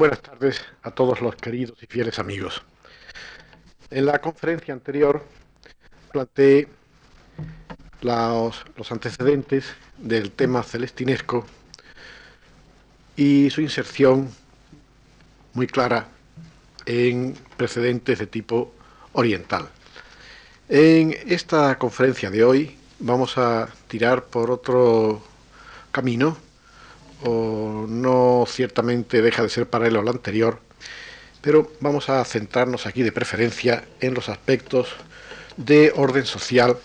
Buenas tardes a todos los queridos y fieles amigos. En la conferencia anterior planteé los, los, antecedentes del tema celestinesco y su inserción muy clara en precedentes de tipo oriental. En esta conferencia de hoy vamos a tirar por otro camino o no ciertamente deja de ser paralelo al anterior, pero vamos a centrarnos aquí de preferencia en los aspectos de orden social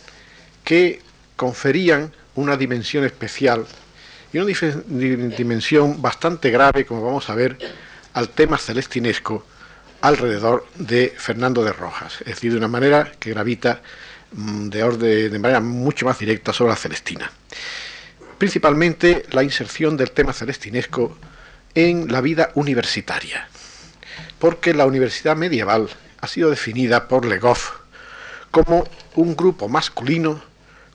que conferían una dimensión especial y una dimensión bastante grave, como vamos a ver, al tema celestinesco alrededor de Fernando de Rojas, es decir, de una manera que gravita mm, de, orden, de manera mucho más directa sobre la Celestina principalmente la inserción del tema celestinesco en la vida universitaria, porque la universidad medieval ha sido definida por Legoff como un grupo masculino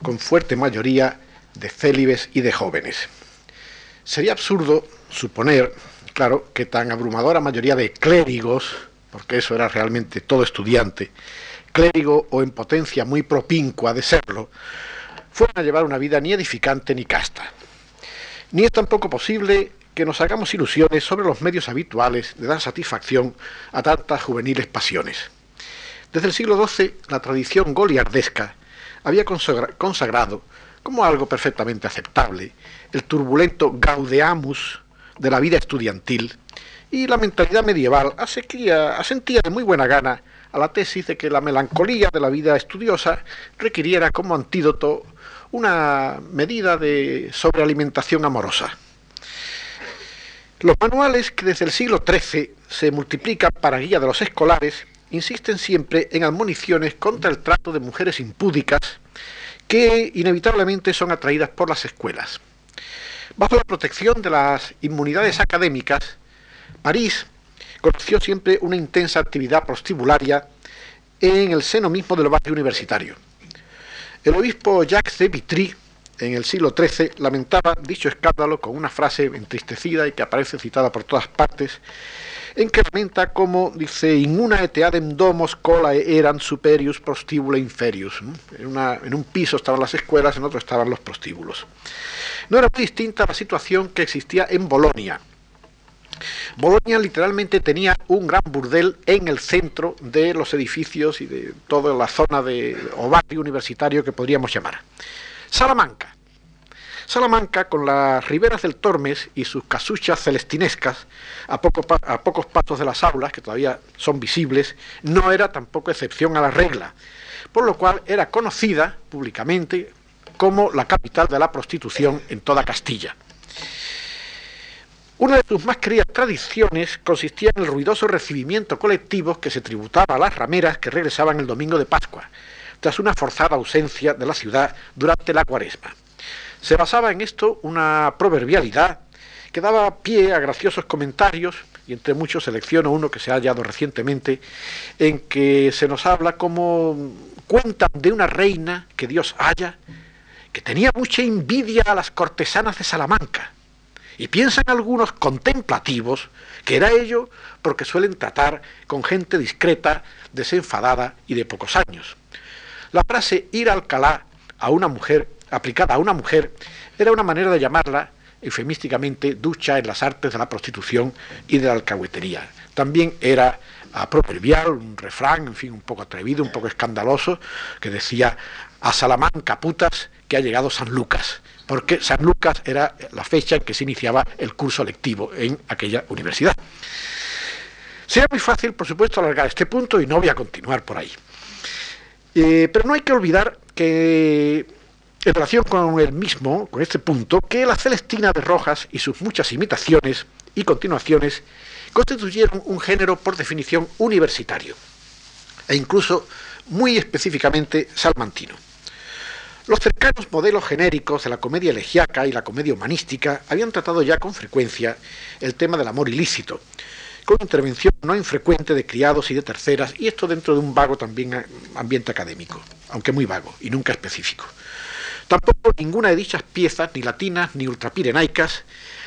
con fuerte mayoría de célibes y de jóvenes. Sería absurdo suponer, claro, que tan abrumadora mayoría de clérigos, porque eso era realmente todo estudiante, clérigo o en potencia muy propincua de serlo, fueran a llevar una vida ni edificante ni casta. Ni es tampoco posible que nos hagamos ilusiones sobre los medios habituales de dar satisfacción a tantas juveniles pasiones. Desde el siglo XII, la tradición goliardesca había consagrado como algo perfectamente aceptable el turbulento gaudeamus de la vida estudiantil y la mentalidad medieval asentía de muy buena gana a la tesis de que la melancolía de la vida estudiosa requiriera como antídoto una medida de sobrealimentación amorosa. Los manuales que desde el siglo XIII se multiplican para guía de los escolares insisten siempre en admoniciones contra el trato de mujeres impúdicas que inevitablemente son atraídas por las escuelas. Bajo la protección de las inmunidades académicas, París conoció siempre una intensa actividad prostibularia en el seno mismo del barrio universitario. El obispo Jacques de Vitry, en el siglo XIII, lamentaba dicho escándalo con una frase entristecida y que aparece citada por todas partes, en que lamenta como, dice, in una eteadem domos cola eran superius prostibula inferius. En, en un piso estaban las escuelas, en otro estaban los prostíbulos. No era muy distinta la situación que existía en Bolonia, Bolonia literalmente tenía un gran burdel en el centro de los edificios y de toda la zona de, o barrio universitario que podríamos llamar. Salamanca. Salamanca, con las riberas del Tormes y sus casuchas celestinescas, a, a pocos pasos de las aulas, que todavía son visibles, no era tampoco excepción a la regla, por lo cual era conocida públicamente como la capital de la prostitución en toda Castilla. Una de sus más queridas tradiciones consistía en el ruidoso recibimiento colectivo que se tributaba a las rameras que regresaban el domingo de Pascua, tras una forzada ausencia de la ciudad durante la cuaresma. Se basaba en esto una proverbialidad que daba pie a graciosos comentarios, y entre muchos selecciono uno que se ha hallado recientemente, en que se nos habla como cuentan de una reina que Dios haya, que tenía mucha envidia a las cortesanas de Salamanca, y piensan algunos contemplativos que era ello porque suelen tratar con gente discreta, desenfadada y de pocos años. La frase ir a Alcalá a una mujer, aplicada a una mujer, era una manera de llamarla eufemísticamente ducha en las artes de la prostitución y de la alcahuetería. También era proverbial, un refrán, en fin, un poco atrevido, un poco escandaloso, que decía a Salamanca putas que ha llegado San Lucas porque San Lucas era la fecha en que se iniciaba el curso lectivo en aquella universidad. Sería muy fácil, por supuesto, alargar este punto y no voy a continuar por ahí. Eh, pero no hay que olvidar que, en relación con el mismo, con este punto, que la Celestina de Rojas y sus muchas imitaciones y continuaciones constituyeron un género por definición universitario, e incluso muy específicamente salmantino. Los cercanos modelos genéricos de la comedia elegiaca y la comedia humanística habían tratado ya con frecuencia el tema del amor ilícito, con intervención no infrecuente de criados y de terceras, y esto dentro de un vago también eh, ambiente académico, aunque muy vago y nunca específico. Tampoco ninguna de dichas piezas, ni latinas ni ultrapirenaicas,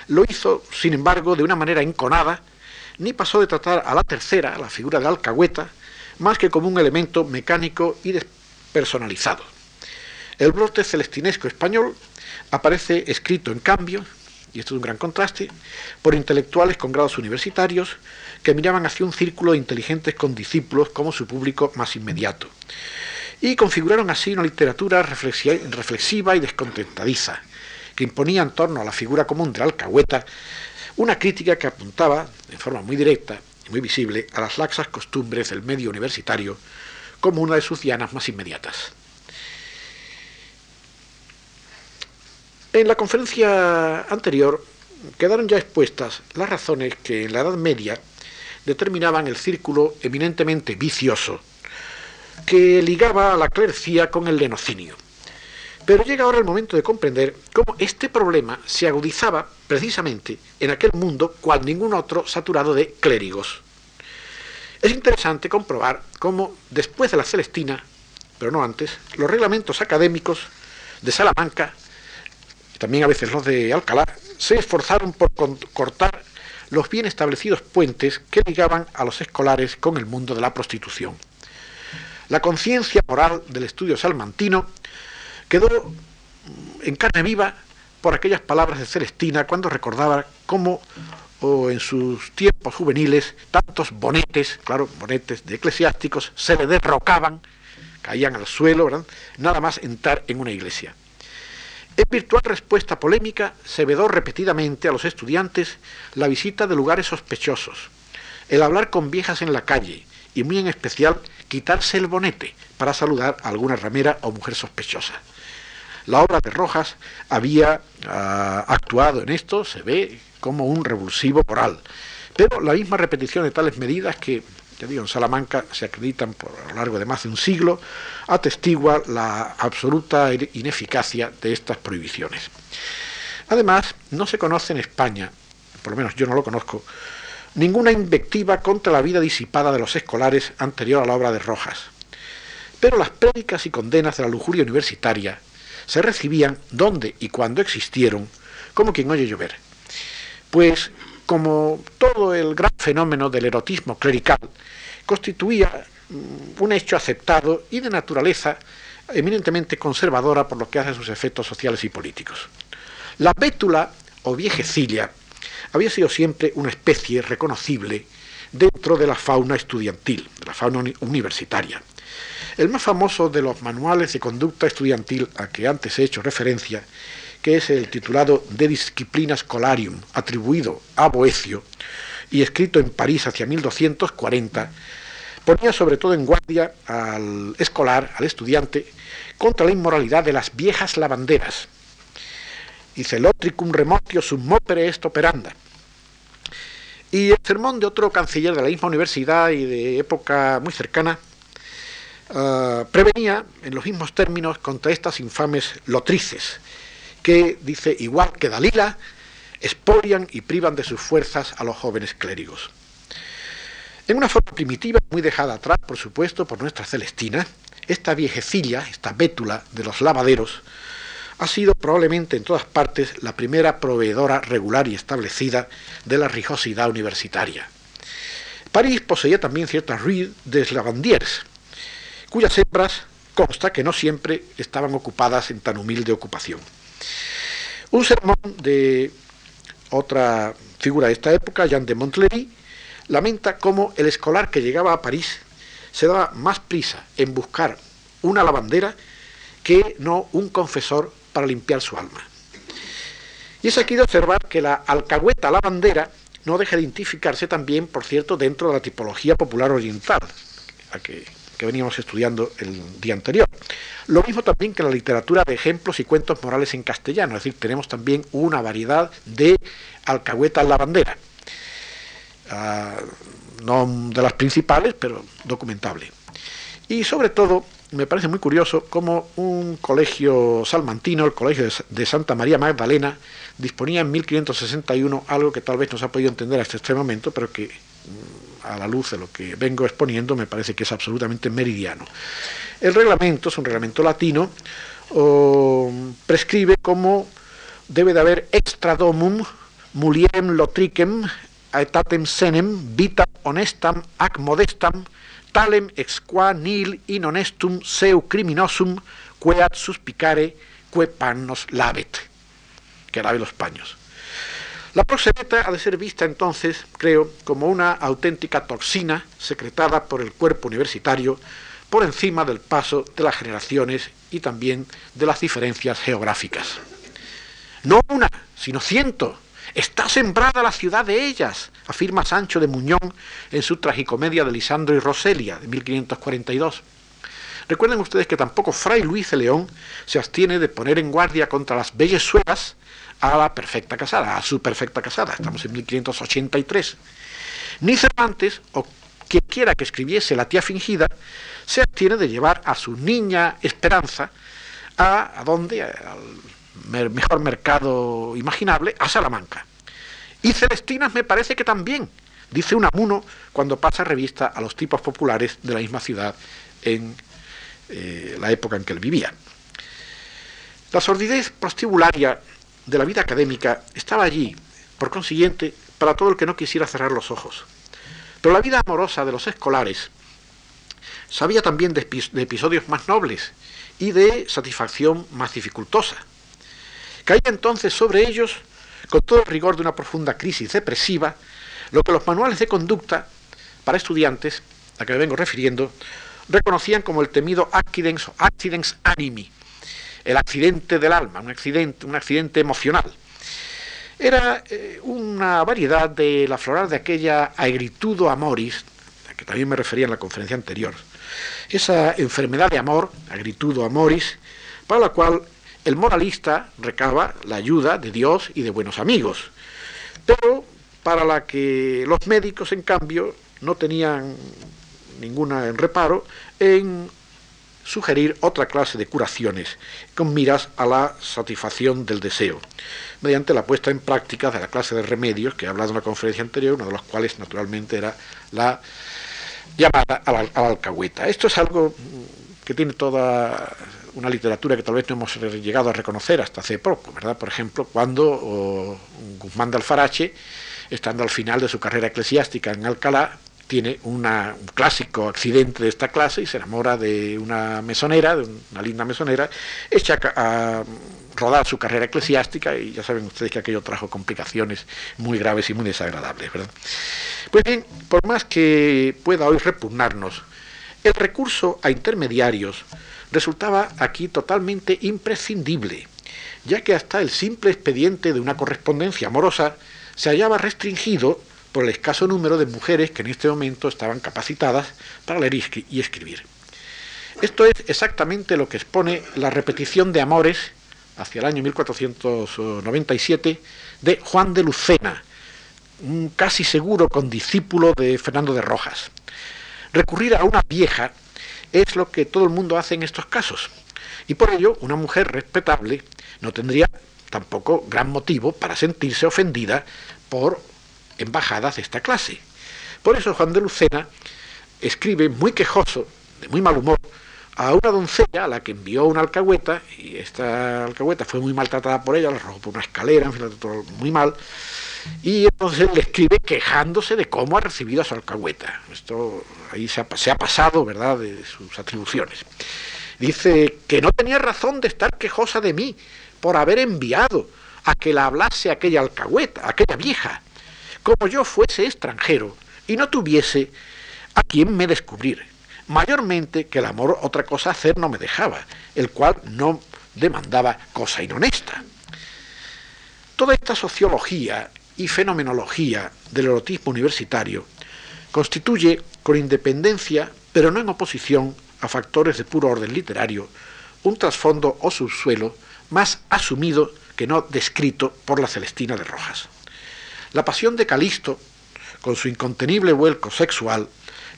lo hizo, sin embargo, de una manera enconada, ni pasó de tratar a la tercera, la figura de alcahueta, más que como un elemento mecánico y despersonalizado. El brote celestinesco español aparece escrito, en cambio, y esto es un gran contraste, por intelectuales con grados universitarios que miraban hacia un círculo de inteligentes condiscípulos como su público más inmediato, y configuraron así una literatura reflexiva y descontentadiza, que imponía en torno a la figura común de la alcahueta una crítica que apuntaba, de forma muy directa y muy visible, a las laxas costumbres del medio universitario como una de sus dianas más inmediatas. En la conferencia anterior quedaron ya expuestas las razones que en la Edad Media determinaban el círculo eminentemente vicioso que ligaba a la clercía con el lenocinio. Pero llega ahora el momento de comprender cómo este problema se agudizaba precisamente en aquel mundo cual ningún otro saturado de clérigos. Es interesante comprobar cómo después de la Celestina, pero no antes, los reglamentos académicos de Salamanca, también a veces los de Alcalá, se esforzaron por cortar los bien establecidos puentes que ligaban a los escolares con el mundo de la prostitución. La conciencia moral del estudio salmantino quedó en carne viva por aquellas palabras de Celestina cuando recordaba cómo en sus tiempos juveniles tantos bonetes, claro, bonetes de eclesiásticos, se le derrocaban, caían al suelo, nada más entrar en una iglesia. En virtual respuesta polémica se vedó repetidamente a los estudiantes la visita de lugares sospechosos, el hablar con viejas en la calle y muy en especial quitarse el bonete para saludar a alguna ramera o mujer sospechosa. La obra de Rojas había ah, actuado en esto, se ve, como un revulsivo moral. Pero la misma repetición de tales medidas que, ya digo, en Salamanca se acreditan por, lo largo de más de un siglo, atestigua la absoluta ineficacia de estas prohibiciones. Además, no se conoce en España, por lo menos yo no lo conozco, ninguna invectiva contra la vida disipada de los escolares anterior a la obra de Rojas. Pero las prédicas y condenas de la lujuria universitaria se recibían donde y cuando existieron, como quien oye llover. Pues como todo el gran fenómeno del erotismo clerical constituía mm, un hecho aceptado y de naturaleza eminentemente conservadora por lo que hace a sus efectos sociales y políticos. La bétula o viejecilla había sido siempre una especie reconocible dentro de la fauna estudiantil, de la fauna universitaria. El más famoso de los manuales de conducta estudiantil a que antes he hecho referencia, que es el titulado De Disciplina Scholarium, atribuido a Boecio y escrito en París hacia 1240, ponía sobre todo en guardia al escolar, al estudiante, contra la inmoralidad de las viejas lavanderas. Dice, Lotricum remotio sum mopere est operanda. Y el sermón de otro canciller de la misma universidad y de época muy cercana, Ah, prevenía en los mismos términos contra estas infames lotrices, que, dice, igual que Dalila, expolian y privan de sus fuerzas a los jóvenes clérigos. En una forma primitiva, muy dejada atrás, por supuesto, por nuestra Celestina, esta viejecilla, esta bétula de los lavaderos, ha sido probablemente en todas partes la primera proveedora regular y establecida de la rijosidad universitaria. París poseía también ciertas rues des lavandiers, cuyas hembras consta que no siempre estaban ocupadas en tan humilde ocupación. Un sermón de otra figura de esta época, Jean de Montlery, lamenta cómo el escolar que llegaba a París se daba más prisa en buscar una lavandera que no un confesor para limpiar su alma. Y es aquí de observar que la alcahueta lavandera no deja de identificarse también, por cierto, dentro de la tipología popular oriental, que veníamos estudiando el día anterior. Lo mismo también que la literatura de ejemplos y cuentos morales en castellano, es decir, tenemos también una variedad de alcahuetas lavandera. Ah, no de las principales, pero documentable. Y sobre todo, me parece muy curioso cómo un colegio salmantino, el Colegio de Santa María Magdalena, disponía en 1561 algo que tal vez no se ha podido entender hasta este momento, pero que a la luz de lo que vengo exponiendo, me parece que es absolutamente meridiano. El reglamento, es un reglamento latino, prescribe cómo debe de haber extra domum mulierem lotricem aetatem senem vitam honestam ac modestam talem ex qua nil in honestum seu criminosum queat suspicare que pannos lavet que lave los paños la proxeneta ha de ser vista entonces, creo, como una auténtica toxina secretada por el cuerpo universitario por encima del paso de las generaciones y también de las diferencias geográficas. No una, sino ciento. Está sembrada la ciudad de ellas, afirma Sancho de Muñón en su tragicomedia de Lisandro y Roselia de 1542. Recuerden ustedes que tampoco Fray Luis de León se abstiene de poner en guardia contra las bellezuelas a la perfecta casada, a su perfecta casada. Estamos en 1583. Ni Cervantes, o quien quiera que escribiese La tía fingida, se abstiene de llevar a su niña Esperanza a, ¿a dónde? Al mejor mercado imaginable, a Salamanca. Y Celestinas me parece que también, dice Unamuno cuando pasa revista a los tipos populares de la misma ciudad en eh, la época en que él vivía. La sordidez prostibularia de la vida académica estaba allí, por consiguiente, para todo el que no quisiera cerrar los ojos. Pero la vida amorosa de los escolares sabía también de, episodios más nobles y de satisfacción más dificultosa. Caía entonces sobre ellos, con todo el rigor de una profunda crisis depresiva, lo que los manuales de conducta para estudiantes, a que me vengo refiriendo, reconocían como el temido accidens animi, el accidente del alma, un accidente, un accidente emocional. Era eh, una variedad de la floral de aquella aegritudo amoris, a que también me refería en la conferencia anterior, esa enfermedad de amor, agritudo amoris, para la cual el moralista recaba la ayuda de Dios y de buenos amigos, pero para la que los médicos, en cambio, no tenían ninguna en reparo en sugerir otra clase de curaciones con miras a la satisfacción del deseo, mediante la puesta en práctica de la clase de remedios que he hablado en la conferencia anterior, uno de los cuales naturalmente era la llamada a la, alcahueta. Esto es algo que tiene toda una literatura que tal vez no hemos llegado a reconocer hasta hace poco, ¿verdad? Por ejemplo, cuando Guzmán de Alfarache, estando al final de su carrera eclesiástica en Alcalá, tiene un clásico accidente de esta clase y se enamora de una mesonera, de una linda mesonera, echa a rodar su carrera eclesiástica y ya saben ustedes que aquello trajo complicaciones muy graves y muy desagradables. ¿verdad? Pues bien, por más que pueda hoy repugnarnos, el recurso a intermediarios resultaba aquí totalmente imprescindible, ya que hasta el simple expediente de una correspondencia amorosa se hallaba restringido por el escaso número de mujeres que en este momento estaban capacitadas para leer y escribir. Esto es exactamente lo que expone la repetición de Amores hacia el año 1497 de Juan de Lucena, un casi seguro condiscípulo de Fernando de Rojas. Recurrir a una vieja es lo que todo el mundo hace en estos casos, y por ello una mujer respetable no tendría tampoco gran motivo para sentirse ofendida por embajadas de esta clase. Por eso Juan de Lucena escribe muy quejoso, de muy mal humor, a una doncella a la que envió una alcahueta, y esta alcahueta fue muy maltratada por ella, la arrojó por una escalera, en fin, todo muy mal, y entonces le escribe quejándose de cómo ha recibido a su alcahueta. Esto ahí se ha, se ha pasado, ¿verdad?, de sus atribuciones. Dice que no tenía razón de estar quejosa de mí por haber enviado a que la hablase aquella alcahueta, aquella vieja, como yo fuese extranjero y no tuviese a quien me descubrir. Mayormente que el amor otra cosa hacer no me dejaba, el cual no demandaba cosa inhonesta. Toda esta sociología y fenomenología del erotismo universitario constituye, con independencia, pero no en oposición a factores de puro orden literario, un trasfondo o subsuelo más asumido que no descrito por la Celestina de Rojas. La pasión de Calisto, con su incontenible vuelco sexual,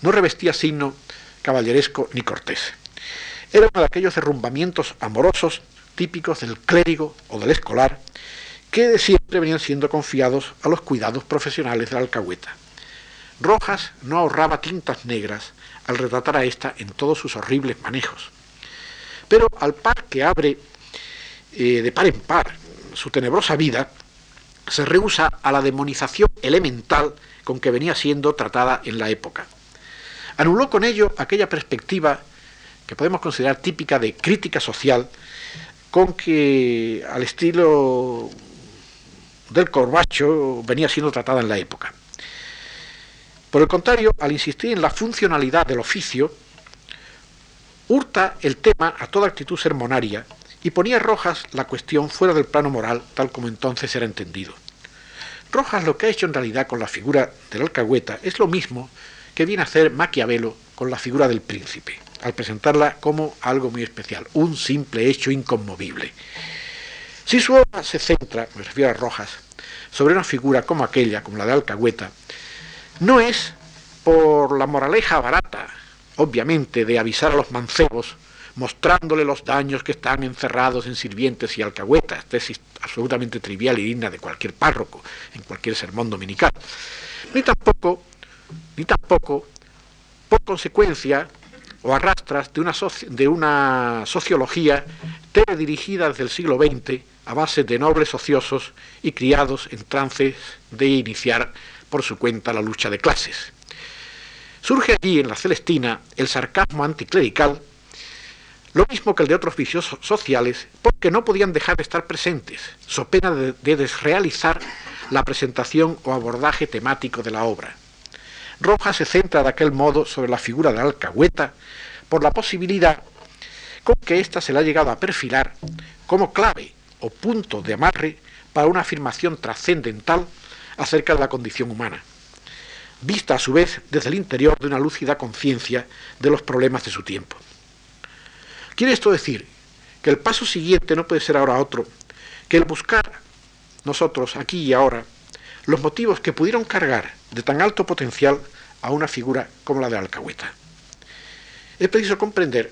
no revestía signo caballeresco ni cortés. Era uno de aquellos derrumbamientos amorosos típicos del clérigo o del escolar, que de siempre venían siendo confiados a los cuidados profesionales de la alcahueta. Rojas no ahorraba tintas negras al retratar a esta en todos sus horribles manejos. Pero al par que abre eh, de par en par su tenebrosa vida, se rehúsa a la demonización elemental con que venía siendo tratada en la época. Anuló con ello aquella perspectiva que podemos considerar típica de crítica social, con que al estilo del Corbacho venía siendo tratada en la época. Por el contrario, al insistir en la funcionalidad del oficio, hurta el tema a toda actitud sermonaria y ponía Rojas la cuestión fuera del plano moral, tal como entonces era entendido. Rojas lo que ha hecho en realidad con la figura del alcahueta es lo mismo que viene a hacer Maquiavelo con la figura del príncipe, al presentarla como algo muy especial, un simple hecho inconmovible. Si su obra se centra, me refiero a Rojas, sobre una figura como aquella, como la de Alcahueta, no es por la moraleja barata, obviamente, de avisar a los mancebos, mostrándole los daños que están encerrados en sirvientes y alcahuetas, tesis absolutamente trivial y digna de cualquier párroco, en cualquier sermón dominical, ni tampoco, ni tampoco, por consecuencia, o arrastras de una, de una sociología teledirigida desde el siglo XX a base de nobles ociosos y criados en trances de iniciar por su cuenta la lucha de clases. Surge allí en la Celestina el sarcasmo anticlerical, lo mismo que el de otros vicios sociales, porque no podían dejar de estar presentes, so pena de, de desrealizar la presentación o abordaje temático de la obra. Rojas se centra de aquel modo sobre la figura de alcahueta por la posibilidad con que ésta se le ha llegado a perfilar como clave o punto de amarre para una afirmación trascendental acerca de la condición humana vista a su vez desde el interior de una lúcida conciencia de los problemas de su tiempo. Quiere esto decir que el paso siguiente no puede ser ahora otro que el buscar nosotros aquí y ahora los motivos que pudieron cargar de tan alto potencial a una figura como la de Alcahueta. Es preciso comprender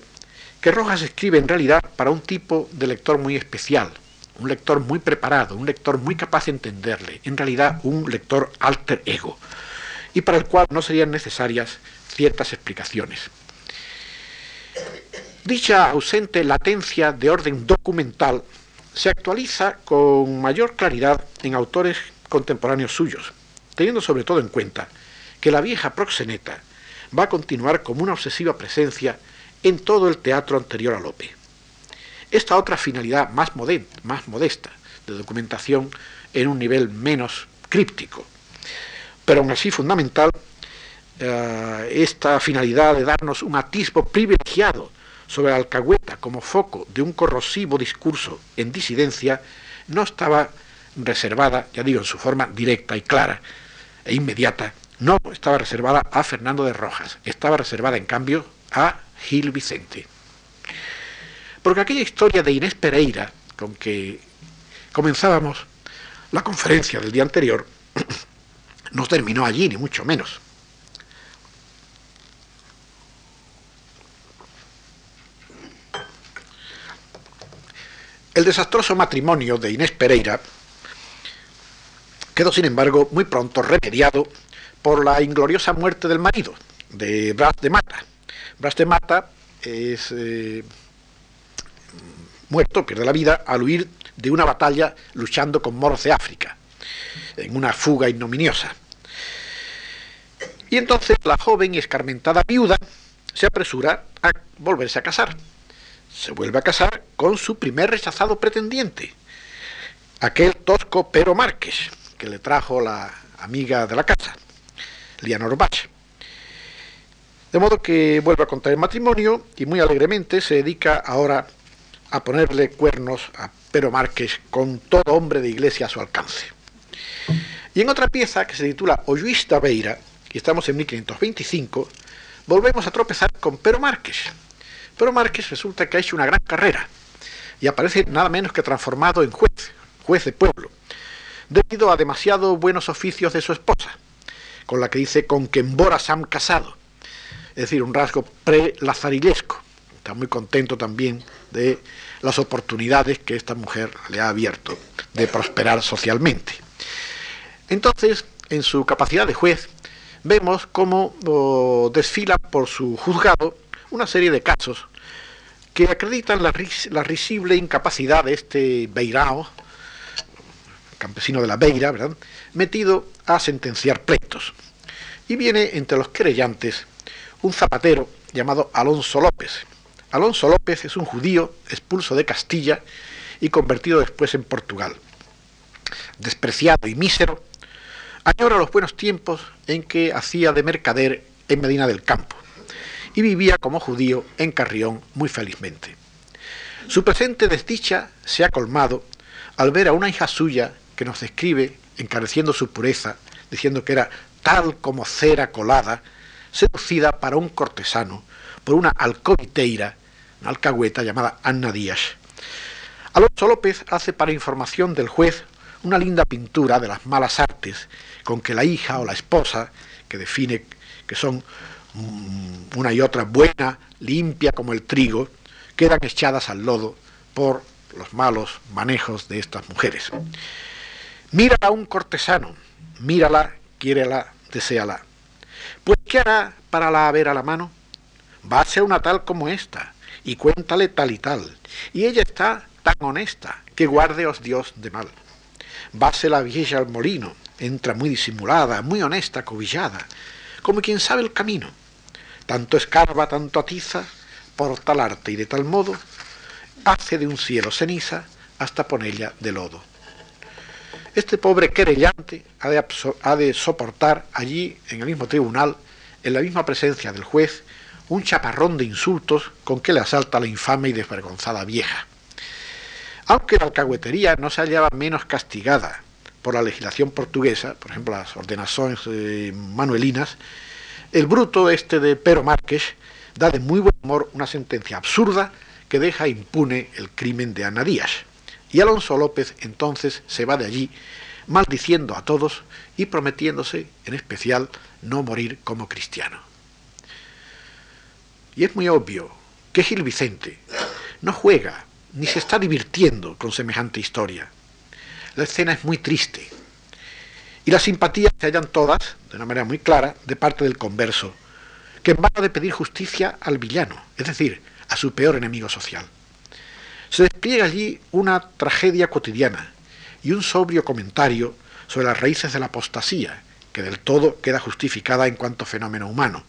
que Rojas escribe en realidad para un tipo de lector muy especial, un lector muy preparado, un lector muy capaz de entenderle, en realidad un lector alter ego, y para el cual no serían necesarias ciertas explicaciones. Dicha ausente latencia de orden documental se actualiza con mayor claridad en autores contemporáneos suyos, teniendo sobre todo en cuenta que la vieja proxeneta va a continuar como una obsesiva presencia en todo el teatro anterior a Lope. Esta otra finalidad más, modesta de documentación en un nivel menos críptico, pero aún así fundamental, eh, esta finalidad de darnos un atisbo privilegiado sobre la alcahueta como foco de un corrosivo discurso en disidencia, no estaba reservada, ya digo, en su forma directa y clara e inmediata, no estaba reservada a Fernando de Rojas, estaba reservada en cambio a Gil Vicente. Porque aquella historia de Inés Pereira, con que comenzábamos la conferencia del día anterior, no terminó allí, ni mucho menos. El desastroso matrimonio de Inés Pereira quedó, sin embargo, muy pronto remediado por la ingloriosa muerte del marido, de Bras de Mata. Bras de Mata es eh, muerto, pierde la vida, al huir de una batalla luchando con moros de África, en una fuga ignominiosa. Y entonces la joven y escarmentada viuda se apresura a volverse a casar. Se vuelve a casar con su primer rechazado pretendiente, aquel tosco Pero Márquez, que le trajo la amiga de la casa, Lianor Bach. De modo que vuelve a contraer matrimonio y muy alegremente se dedica ahora a ponerle cuernos a Pero Márquez con todo hombre de iglesia a su alcance. Y en otra pieza que se titula Olluista Beira, y estamos en 1525, volvemos a tropezar con Pero Márquez. Pero Márquez resulta que ha hecho una gran carrera y aparece nada menos que transformado en juez, juez de pueblo, debido a demasiado buenos oficios de su esposa, con la que dice con que embora han casado, es decir, un rasgo pre-lazarillesco. Está muy contento también de las oportunidades que esta mujer le ha abierto de prosperar socialmente. Entonces, en su capacidad de juez, vemos cómo desfila por su juzgado una serie de casos que acreditan la, risible incapacidad de este Beirao, campesino de la Beira, ¿verdad? metido a sentenciar pleitos. Y viene entre los querellantes un zapatero llamado Alonso López. Alonso López es un judío expulso de Castilla y convertido después en Portugal. Despreciado y mísero, añora los buenos tiempos en que hacía de mercader en Medina del Campo y vivía como judío en Carrión muy felizmente. Su presente desdicha se ha colmado al ver a una hija suya que nos describe, encareciendo su pureza, diciendo que era tal como cera colada, seducida para un cortesano por una alcoviteira, una alcahueta llamada Anna Díaz. Alonso López hace para información del juez una linda pintura de las malas artes con que la hija o la esposa, que define que son una y otra buena, limpia como el trigo, quedan echadas al lodo por los malos manejos de estas mujeres. Mírala a un cortesano, mírala, quiérela, deséala. Pues ¿qué hará para la haber a la mano? Va a ser una tal como esta, y cuéntale tal y tal. Y ella está tan honesta, que guardeos Dios de mal. Vase la vieja al molino, entra muy disimulada, muy honesta, cobillada, como quien sabe el camino. Tanto escarba, tanto atiza, por tal arte y de tal modo, hace de un cielo ceniza hasta ponella de lodo. Este pobre querellante ha de, soportar allí, en el mismo tribunal, en la misma presencia del juez, un chaparrón de insultos con que le asalta la infame y desvergonzada vieja. Aunque la alcahuetería no se hallaba menos castigada por la legislación portuguesa, por ejemplo las ordenaciones eh, manuelinas, el bruto este de Pero Márquez da de muy buen humor una sentencia absurda que deja impune el crimen de Ana Díaz. Y Alonso López entonces se va de allí maldiciendo a todos y prometiéndose en especial no morir como cristiano. Y es muy obvio que Gil Vicente no juega ni se está divirtiendo con semejante historia. La escena es muy triste y las simpatías se hallan todas, de una manera muy clara, de parte del converso, que va de pedir justicia al villano, es decir, a su peor enemigo social. Se despliega allí una tragedia cotidiana y un sobrio comentario sobre las raíces de la apostasía, que del todo queda justificada en cuanto fenómeno humano.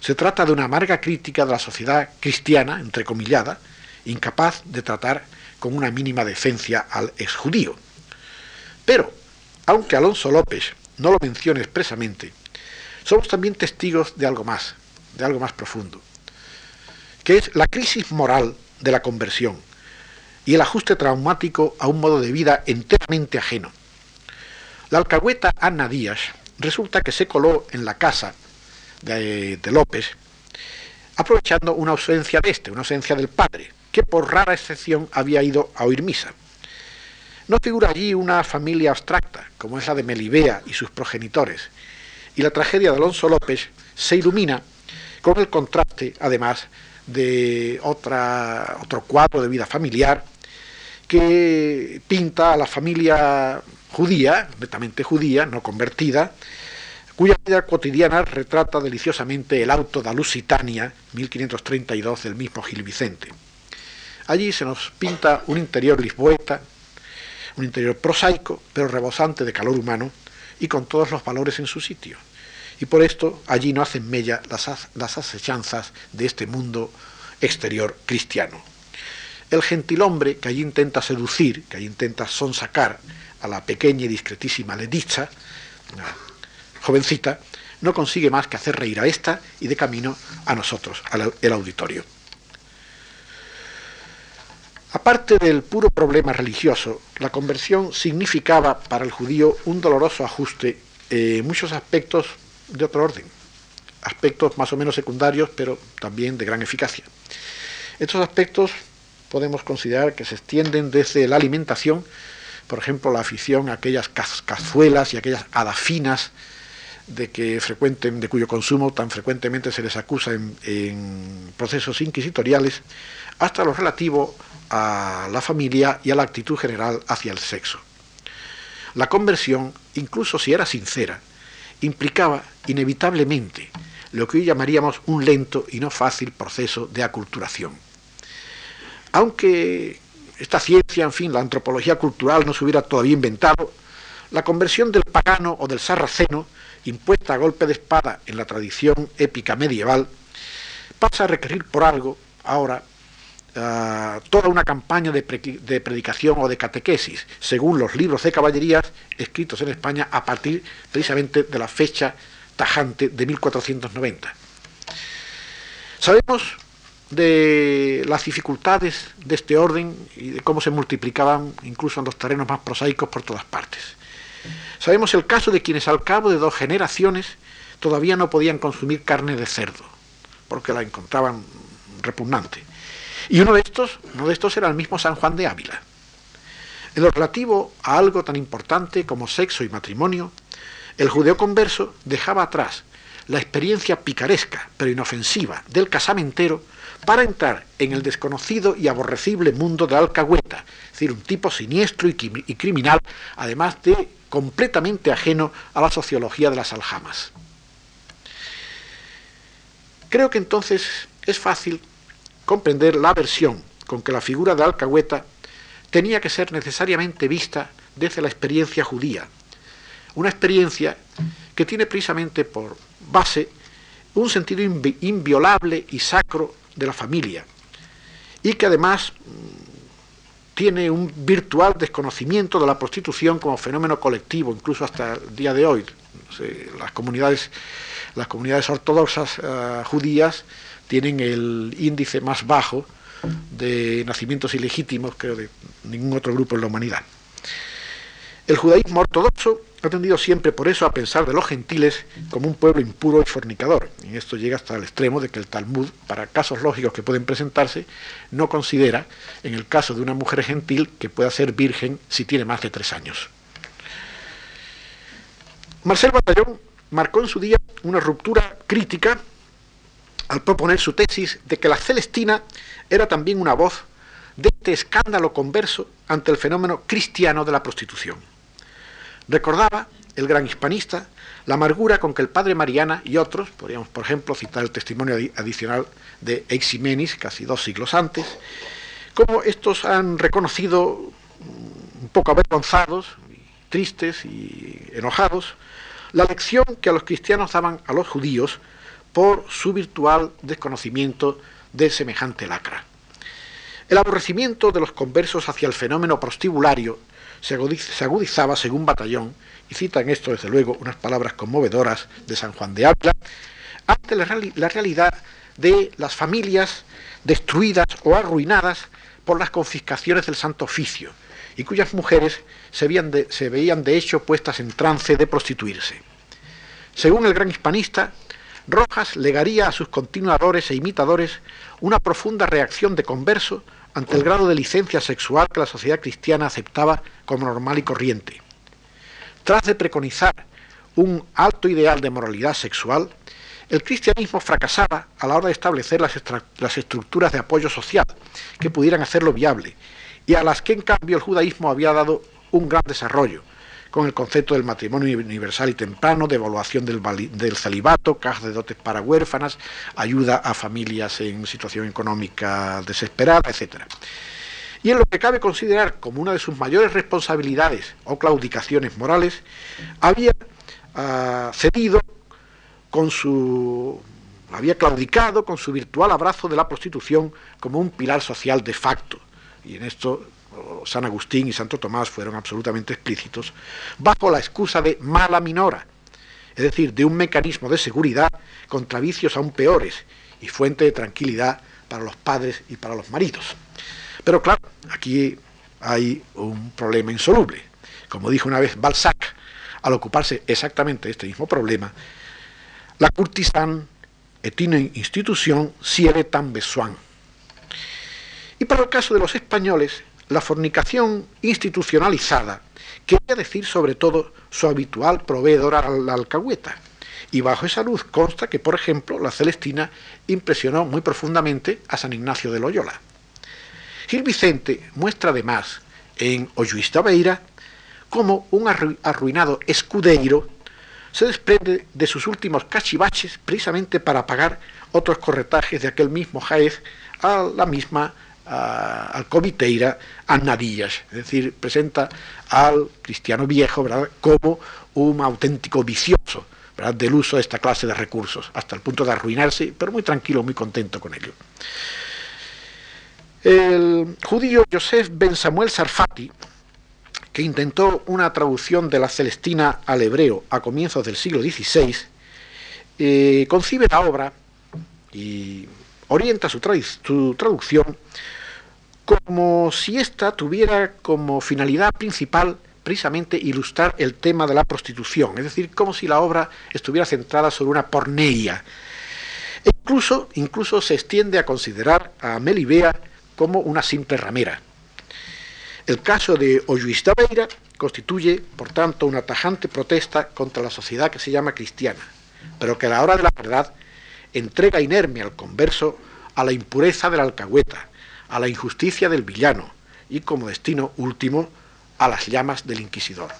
Se trata de una amarga crítica de la sociedad cristiana, entrecomillada, incapaz de tratar con una mínima decencia al exjudío. Pero, aunque Alonso López no lo mencione expresamente, somos también testigos de algo más, de algo más profundo, que es la crisis moral de la conversión y el ajuste traumático a un modo de vida enteramente ajeno. La alcahueta Ana Díaz resulta que se coló en la casa de, de López, aprovechando una ausencia de este, una ausencia del padre, que por rara excepción había ido a oír misa. No figura allí una familia abstracta, como es la de Melibea y sus progenitores, y la tragedia de Alonso López se ilumina con el contraste, además, de otra, otro cuadro de vida familiar que pinta a la familia judía, netamente judía, no convertida, cuya vida cotidiana retrata deliciosamente el auto da Lusitania, 1532, del mismo Gil Vicente. Allí se nos pinta un interior lisboeta, un interior prosaico, pero rebosante de calor humano y con todos los valores en su sitio. Y por esto allí no hacen mella las, las acechanzas de este mundo exterior cristiano. El gentilhombre que allí intenta seducir, que allí intenta sonsacar a la pequeña y discretísima Ledicha, jovencita, no consigue más que hacer reír a esta y de camino a nosotros, al auditorio. Aparte del puro problema religioso, la conversión significaba para el judío un doloroso ajuste en muchos aspectos de otro orden, aspectos más o menos secundarios, pero también de gran eficacia. Estos aspectos podemos considerar que se extienden desde la alimentación, por ejemplo, la afición a aquellas cazuelas y aquellas adafinas de que frecuenten, de cuyo consumo tan frecuentemente se les acusa en, en procesos inquisitoriales, hasta lo relativo a la familia y a la actitud general hacia el sexo. La conversión, incluso si era sincera, implicaba inevitablemente lo que hoy llamaríamos un lento y no fácil proceso de aculturación. Aunque esta ciencia, en fin, la antropología cultural no se hubiera todavía inventado, la conversión del pagano o del sarraceno, impuesta a golpe de espada en la tradición épica medieval, pasa a requerir por algo ahora ah, toda una campaña de, de, predicación o de catequesis, según los libros de caballerías escritos en España a partir precisamente de la fecha tajante de 1490. Sabemos de las dificultades de este orden y de cómo se multiplicaban incluso en los terrenos más prosaicos por todas partes. Sabemos el caso de quienes al cabo de dos generaciones todavía no podían consumir carne de cerdo, porque la encontraban repugnante. Y uno de estos, uno de estos era el mismo San Juan de Ávila. En lo relativo a algo tan importante como sexo y matrimonio, el judeo converso dejaba atrás la experiencia picaresca, pero inofensiva, del casamentero para entrar en el desconocido y aborrecible mundo de alcahueta, es decir, un tipo siniestro y, criminal, además de completamente ajeno a la sociología de las aljamas. Creo que entonces es fácil comprender la aversión con que la figura de alcahueta tenía que ser necesariamente vista desde la experiencia judía, una experiencia que tiene precisamente por base un sentido inviolable y sacro de la familia y que además mm, tiene un virtual desconocimiento de la prostitución como fenómeno colectivo, incluso hasta el día de hoy. Las comunidades, las comunidades ortodoxas eh, judías tienen el índice más bajo de nacimientos ilegítimos que de ningún otro grupo en la humanidad. El judaísmo ortodoxo ha tendido siempre por eso a pensar de los gentiles como un pueblo impuro y fornicador. Y esto llega hasta el extremo de que el Talmud, para casos lógicos que pueden presentarse, no considera, en el caso de una mujer gentil, que pueda ser virgen si tiene más de tres años. Marcel Batallón marcó en su día una ruptura crítica al proponer su tesis de que la Celestina era también una voz de este escándalo converso ante el fenómeno cristiano de la prostitución. Recordaba el gran hispanista la amargura con que el padre Mariana y otros, podríamos por ejemplo citar el testimonio adicional de Eiximenis, casi dos siglos antes, como estos han reconocido un poco avergonzados, tristes y enojados, la lección que a los cristianos daban a los judíos por su virtual desconocimiento de semejante lacra. El aborrecimiento de los conversos hacia el fenómeno prostibulario se agudizaba según Batallón, y cita en esto desde luego unas palabras conmovedoras de San Juan de Ávila, ante la, realidad de las familias destruidas o arruinadas por las confiscaciones del Santo Oficio, y cuyas mujeres se veían, de, se veían de hecho puestas en trance de prostituirse. Según el gran hispanista, Rojas legaría a sus continuadores e imitadores una profunda reacción de converso ante el grado de licencia sexual que la sociedad cristiana aceptaba como normal y corriente. Tras de preconizar un alto ideal de moralidad sexual, el cristianismo fracasaba a la hora de establecer las, estructuras de apoyo social que pudieran hacerlo viable y a las que en cambio el judaísmo había dado un gran desarrollo, con el concepto del matrimonio universal y temprano, de evaluación del, del celibato, cajas de dotes para huérfanas, ayuda a familias en situación económica desesperada, etc. Y en lo que cabe considerar como una de sus mayores responsabilidades o claudicaciones morales, había uh, cedido con su había claudicado con su virtual abrazo de la prostitución como un pilar social de facto. Y en esto San Agustín y Santo Tomás fueron absolutamente explícitos, bajo la excusa de mala minora, es decir, de un mecanismo de seguridad contra vicios aún peores y fuente de tranquilidad para los padres y para los maridos. Pero claro, aquí hay un problema insoluble. Como dijo una vez Balzac, al ocuparse exactamente de este mismo problema, la courtisane est une institution si elle tan besoin. Y para el caso de los españoles, la fornicación institucionalizada quería decir sobre todo su habitual proveedor a la alcahueta. Y bajo esa luz consta que, por ejemplo, la Celestina impresionó muy profundamente a San Ignacio de Loyola. Gil Vicente muestra además en Olluista Beira cómo un arruinado escudeiro se desprende de sus últimos cachivaches precisamente para pagar otros corretajes de aquel mismo Jaez a la misma al comiteira Annadillas, es decir, presenta al cristiano viejo como un auténtico vicioso del uso de esta clase de recursos, hasta el punto de arruinarse, pero muy tranquilo, muy contento con ello. El judío Joseph Ben Samuel Sarfati, que intentó una traducción de la Celestina al hebreo a comienzos del siglo XVI, eh, concibe la obra y orienta su, su traducción como si ésta tuviera como finalidad principal precisamente ilustrar el tema de la prostitución, es decir, como si la obra estuviera centrada sobre una porneia. E incluso, incluso se extiende a considerar a Melibea como una simple ramera. El caso de Olluís Beira constituye, por tanto, una tajante protesta contra la sociedad que se llama cristiana, pero que a la hora de la verdad entrega inerme al converso a la impureza de la alcahueta, a la injusticia del villano y como destino último a las llamas del inquisidor.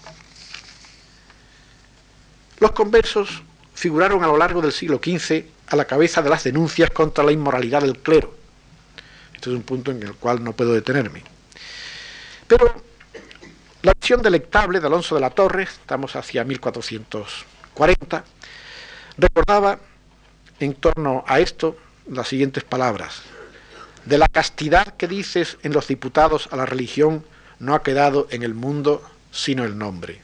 Los conversos figuraron a lo largo del siglo XV a la cabeza de las denuncias contra la inmoralidad del clero. Este es un punto en el cual no puedo detenerme. Pero la acción delectable de Alonso de la Torre, estamos hacia 1440, recordaba en torno a esto las siguientes palabras de la castidad que dices en los diputados a la religión no ha quedado en el mundo sino el nombre.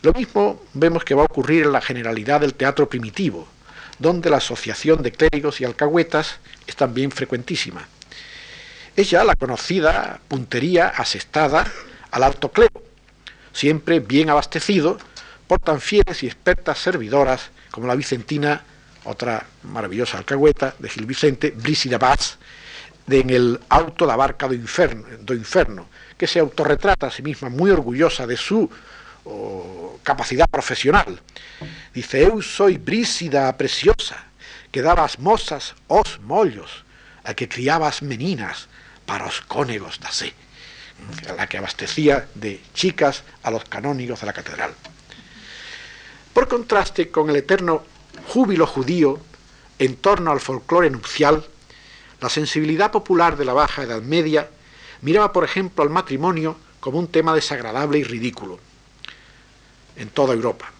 Lo mismo vemos que va a ocurrir en la generalidad del teatro primitivo, donde la asociación de clérigos y alcahuetas es también frecuentísima. Es ya la conocida puntería asestada al alto clero, siempre bien abastecido por tan fieles y expertas servidoras como la Vicentina, otra maravillosa alcahueta de Gil Vicente, Brísida Vaz, en el auto da barca do inferno, que se autorretrata a sí misma muy orgullosa de su capacidad profesional. Dice, eu soy brísida preciosa, que dabas mozas os mollos, a que criabas meninas para os cónegos da sé, a la que abastecía de chicas a los canónigos de la catedral. Por contraste con el eterno júbilo judío en torno al folclore nupcial, la sensibilidad popular de la Baja Edad Media miraba, por ejemplo, al matrimonio como un tema desagradable y ridículo en toda Europa.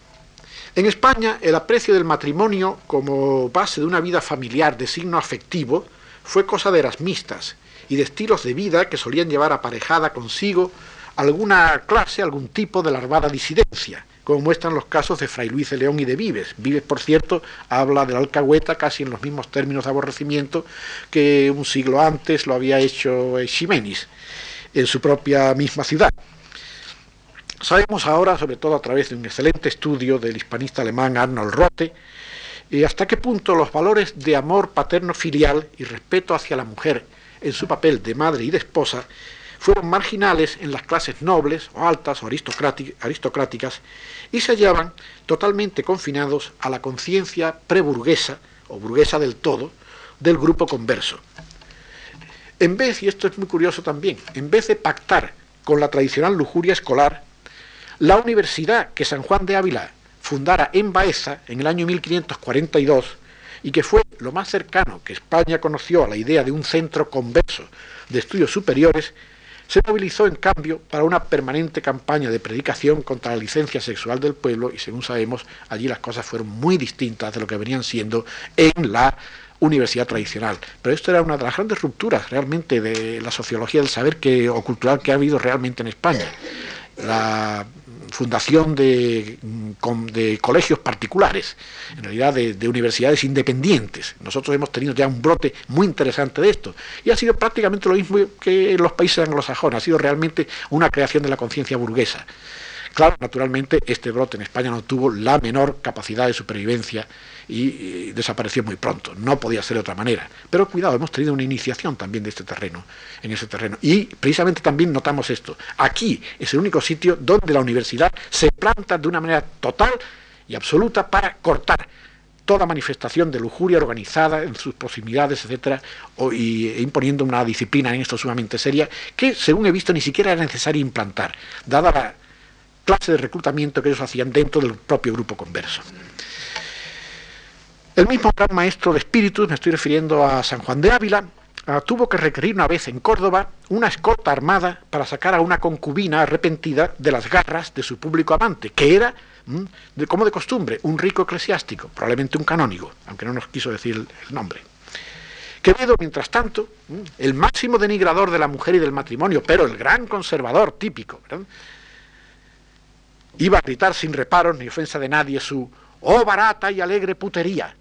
En España, el aprecio del matrimonio como base de una vida familiar de signo afectivo fue cosa de erasmistas y de estilos de vida que solían llevar aparejada consigo alguna clase, algún tipo de larvada disidencia, como muestran los casos de Fray Luis de León y de Vives. Vives, por cierto, habla de la alcahueta casi en los mismos términos de aborrecimiento que un siglo antes lo había hecho Ximenis en su propia misma ciudad. Sabemos ahora, sobre todo a través de un excelente estudio del hispanista alemán Arnold Rote, eh, hasta qué punto los valores de amor paterno filial y respeto hacia la mujer en su papel de madre y de esposa fueron marginales en las clases nobles o altas o aristocráticas y se hallaban totalmente confinados a la conciencia preburguesa o burguesa del todo del grupo converso. En vez, y esto es muy curioso también, en vez de pactar con la tradicional lujuria escolar, la universidad que San Juan de Ávila fundara en Baeza en el año 1542 y que fue lo más cercano que España conoció a la idea de un centro converso de estudios superiores, se movilizó en cambio para una permanente campaña de predicación contra la licencia sexual del pueblo y según sabemos allí las cosas fueron muy distintas de lo que venían siendo en la universidad tradicional. Pero esto era una de las grandes rupturas realmente de la sociología del saber que, o cultural que ha habido realmente en España. Fundación de, de colegios particulares, en realidad de, universidades independientes. Nosotros hemos tenido ya un brote muy interesante de esto. Y ha sido prácticamente lo mismo que en los países anglosajones, ha sido realmente una creación de la conciencia burguesa. Claro, naturalmente este brote en España no tuvo la menor capacidad de supervivencia y, desapareció muy pronto. No podía ser de otra manera. Pero cuidado, hemos tenido una iniciación también de este terreno, en ese terreno. Y precisamente también notamos esto. Aquí es el único sitio donde la universidad se planta de una manera total y absoluta para cortar toda manifestación de lujuria organizada en sus proximidades, etcétera, y e imponiendo una disciplina en esto sumamente seria que, según he visto, ni siquiera era necesario implantar, dada la clase de reclutamiento que ellos hacían dentro del propio grupo converso. El mismo gran maestro de espíritus, me estoy refiriendo a San Juan de Ávila, ah, tuvo que requerir una vez en Córdoba una escolta armada para sacar a una concubina arrepentida de las garras de su público amante, que era, mm, como de costumbre, un rico eclesiástico, probablemente un canónigo, aunque no nos quiso decir el nombre. Quevedo, mientras tanto, mm, el máximo denigrador de la mujer y del matrimonio, pero el gran conservador típico, iba a gritar sin reparos ni ofensa de nadie su oh barata y alegre putería.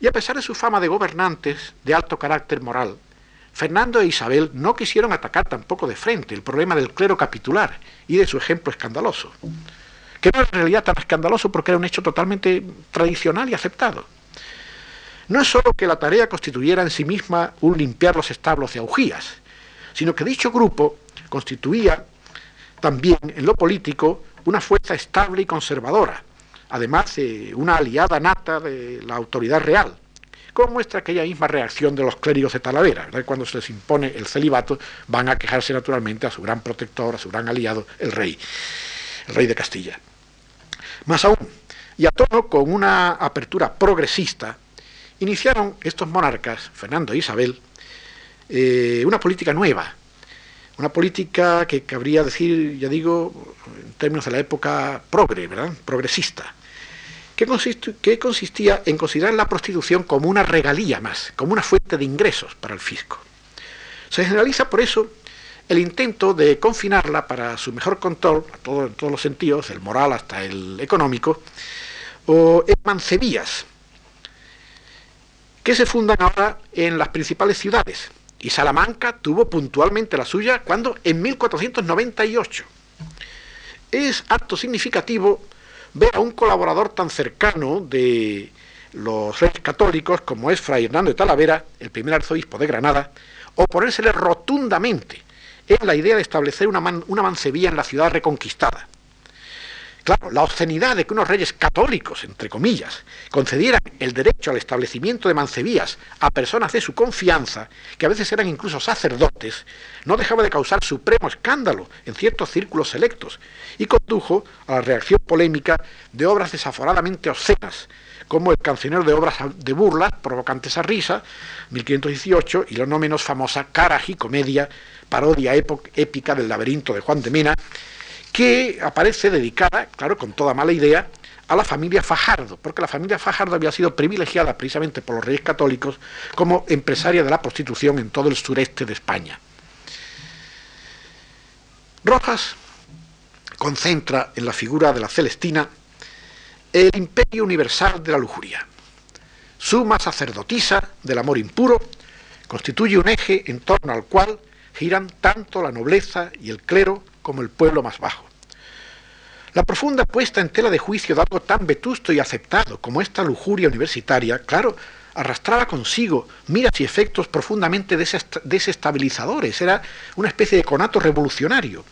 Y a pesar de su fama de gobernantes de alto carácter moral, Fernando e Isabel no quisieron atacar tampoco de frente el problema del clero capitular y de su ejemplo escandaloso, que no era en realidad tan escandaloso porque era un hecho totalmente tradicional y aceptado. No es solo que la tarea constituyera en sí misma un limpiar los establos de augías, sino que dicho grupo constituía también en lo político una fuerza estable y conservadora, además de una aliada nata de la autoridad real, como muestra aquella misma reacción de los clérigos de Talavera. Cuando se les impone el celibato, van a quejarse naturalmente a su gran protector, a su gran aliado, el rey, el rey de Castilla. Más aún, y a tono con una apertura progresista, iniciaron estos monarcas, Fernando e Isabel, eh, una política nueva, una política que cabría decir, ya digo, en términos de la época progre, ¿verdad? progresista, que, consistía en considerar la prostitución como una regalía más, como una fuente de ingresos para el fisco. Se generaliza por eso el intento de confinarla para su mejor control, en todos los sentidos, el moral hasta el económico, o en mancebías, que se fundan ahora en las principales ciudades, y Salamanca tuvo puntualmente la suya cuando en 1498. Es acto significativo ver a un colaborador tan cercano de los reyes católicos como es Fray Hernando de Talavera, el primer arzobispo de Granada, oponérsele rotundamente en la idea de establecer una, una mancebía en la ciudad reconquistada. Claro, la obscenidad de que unos reyes católicos, entre comillas, concedieran el derecho al establecimiento de mancebías a personas de su confianza, que a veces eran incluso sacerdotes, no dejaba de causar supremo escándalo en ciertos círculos selectos y condujo a la reacción polémica de obras desaforadamente obscenas, como el cancionero de obras de burlas provocantes a risa, 1518, y la no menos famosa Cara y Comedia, parodia épica del laberinto de Juan de Mena, que aparece dedicada, claro, con toda mala idea, a la familia Fajardo, porque la familia Fajardo había sido privilegiada precisamente por los reyes católicos como empresaria de la prostitución en todo el sureste de España. Rojas concentra en la figura de la Celestina el imperio universal de la lujuria. Suma sacerdotisa del amor impuro, constituye un eje en torno al cual giran tanto la nobleza y el clero como el pueblo más bajo. La profunda puesta en tela de juicio de algo tan vetusto y aceptado como esta lujuria universitaria, claro, arrastraba consigo miras y efectos profundamente desestabilizadores, era una especie de conato revolucionario,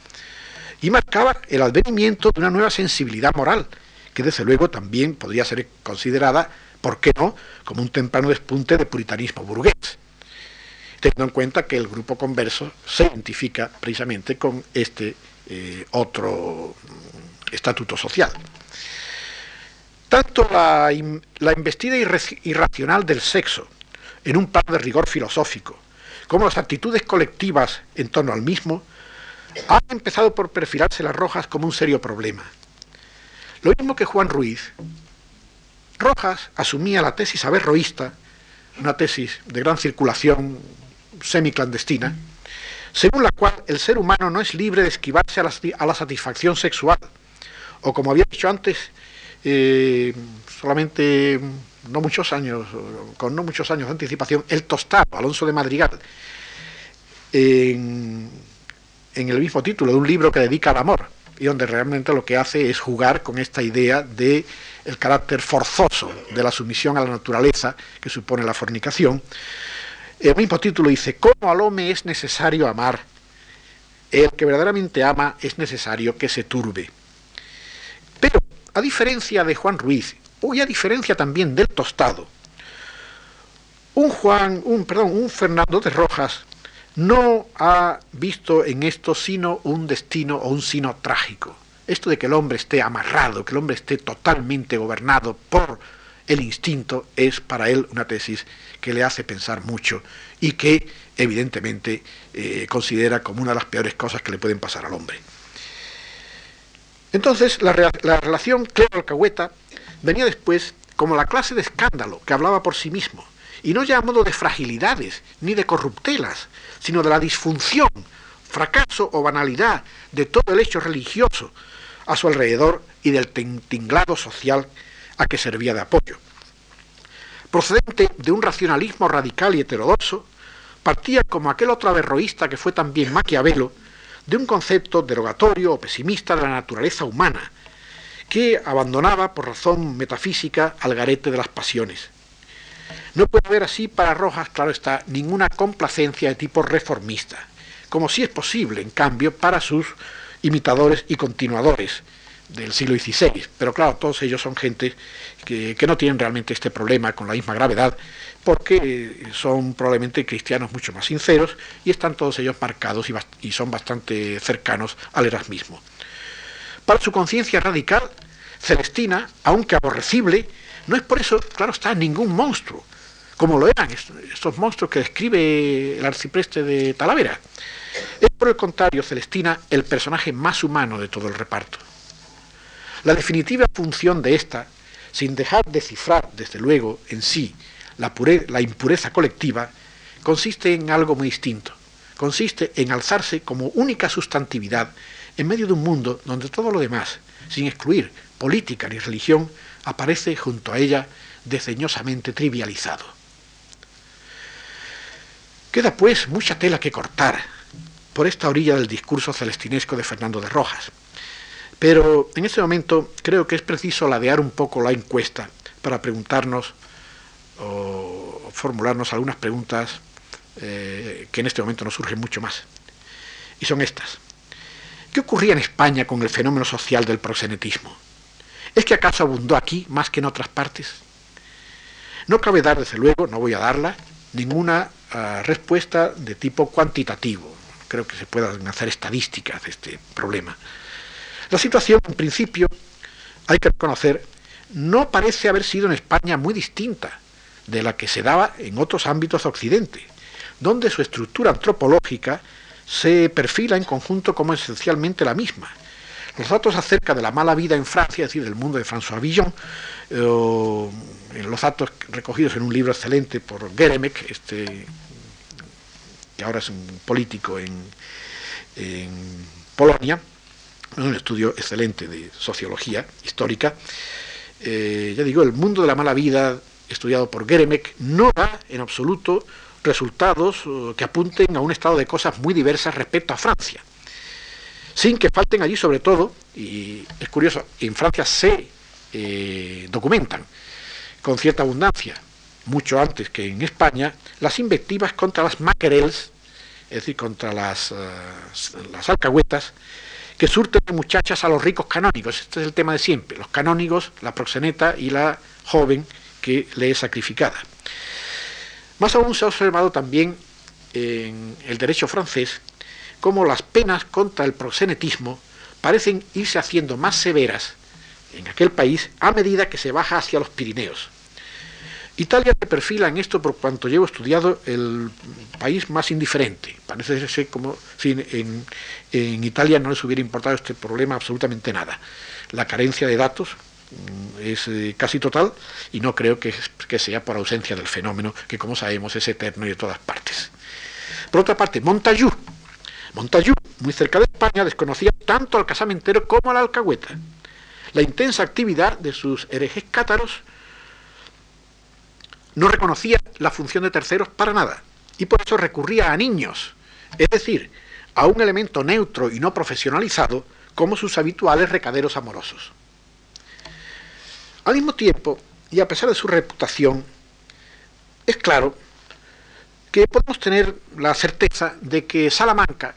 y marcaba el advenimiento de una nueva sensibilidad moral, que desde luego también podría ser considerada, ¿por qué no?, como un temprano despunte de puritanismo burgués teniendo en cuenta que el grupo converso se identifica precisamente con este eh, otro mm, estatuto social. Tanto la, investida irracional del sexo en un plano de rigor filosófico, como las actitudes colectivas en torno al mismo, han empezado por perfilarse las Rojas como un serio problema. Lo mismo que Juan Ruiz, Rojas asumía la tesis averroísta, una tesis de gran circulación semiclandestina, según la cual el ser humano no es libre de esquivarse a la, satisfacción sexual, o como había dicho antes, eh, solamente no muchos años, con no muchos años de anticipación, el tostado, Alonso de Madrigal, en, en el mismo título de un libro que dedica al amor, y donde realmente lo que hace es jugar con esta idea de el carácter forzoso de la sumisión a la naturaleza que supone la fornicación, el mismo título dice, ¿cómo al hombre es necesario amar? El que verdaderamente ama es necesario que se turbe. Pero, a diferencia de Juan Ruiz, y a diferencia también del tostado, un Juan, un, perdón, un Fernando de Rojas no ha visto en esto sino un destino o un sino trágico. Esto de que el hombre esté amarrado, que el hombre esté totalmente gobernado por el instinto es para él una tesis que le hace pensar mucho y que evidentemente eh, considera como una de las peores cosas que le pueden pasar al hombre. Entonces, la, relación Clero-Alcahueta venía después como la clase de escándalo que hablaba por sí mismo, y no ya a modo de fragilidades ni de corruptelas, sino de la disfunción, fracaso o banalidad de todo el hecho religioso a su alrededor y del tinglado social a que servía de apoyo. Procedente de un racionalismo radical y heterodoxo, partía como aquel otro averroísta que fue también Maquiavelo, de un concepto derogatorio o pesimista de la naturaleza humana, que abandonaba por razón metafísica al garete de las pasiones. No puede haber así para Rojas, claro está, ninguna complacencia de tipo reformista, como si es posible, en cambio, para sus imitadores y continuadores del siglo XVI. Pero claro, todos ellos son gente que, no tienen realmente este problema con la misma gravedad, porque son probablemente cristianos mucho más sinceros y están todos ellos marcados y, y son bastante cercanos al erasmismo. Para su conciencia radical, Celestina, aunque aborrecible, no es por eso, claro está, ningún monstruo, como lo eran estos monstruos que describe el arcipreste de Talavera. Es por el contrario, Celestina, el personaje más humano de todo el reparto. La definitiva función de esta, sin dejar de cifrar, desde luego, en sí la, impureza colectiva, consiste en algo muy distinto. Consiste en alzarse como única sustantividad en medio de un mundo donde todo lo demás, sin excluir política ni religión, aparece junto a ella desdeñosamente trivializado. Queda pues mucha tela que cortar por esta orilla del discurso celestinesco de Fernando de Rojas. Pero en este momento creo que es preciso ladear un poco la encuesta para preguntarnos o formularnos algunas preguntas eh, que en este momento nos surgen mucho más. Y son estas. ¿Qué ocurría en España con el fenómeno social del proxenetismo? ¿Es que acaso abundó aquí más que en otras partes? No cabe dar, desde luego, no voy a darla, ninguna ah, respuesta de tipo cuantitativo. Creo que se puedan hacer estadísticas de este problema. La situación, en principio, hay que reconocer, no parece haber sido en España muy distinta de la que se daba en otros ámbitos de Occidente, donde su estructura antropológica se perfila en conjunto como esencialmente la misma. Los datos acerca de la mala vida en Francia, es decir, del mundo de François Villon, eh, los datos recogidos en un libro excelente por Geremek, este, que ahora es un político en, Polonia, un estudio excelente de sociología histórica, eh, ya digo, el mundo de la mala vida estudiado por Geremek no da en absoluto resultados eh, que apunten a un estado de cosas muy diversas respecto a Francia. Sin que falten allí, sobre todo, y es curioso, en Francia se eh, documentan con cierta abundancia, mucho antes que en España, las invectivas contra las maquerels, es decir, contra las alcahuetas, que surten de muchachas a los ricos canónigos. Este es el tema de siempre, los canónigos, la proxeneta y la joven que le es sacrificada. Más aún se ha observado también en el derecho francés cómo las penas contra el proxenetismo parecen irse haciendo más severas en aquel país a medida que se baja hacia los Pirineos. Italia se perfila en esto por cuanto llevo estudiado el país más indiferente. Parece ser como si en, Italia no les hubiera importado este problema absolutamente nada. La carencia de datos, Mm, es eh, casi total y no creo que, sea por ausencia del fenómeno, que como sabemos es eterno y de todas partes. Por otra parte, Montajú. Montajú, muy cerca de España, desconocía tanto al casamentero como a la alcahueta. La intensa actividad de sus herejes cátaros no reconocía la función de terceros para nada y por eso recurría a niños, es decir, a un elemento neutro y no profesionalizado como sus habituales recaderos amorosos. Al mismo tiempo, y a pesar de su reputación, es claro que podemos tener la certeza de que Salamanca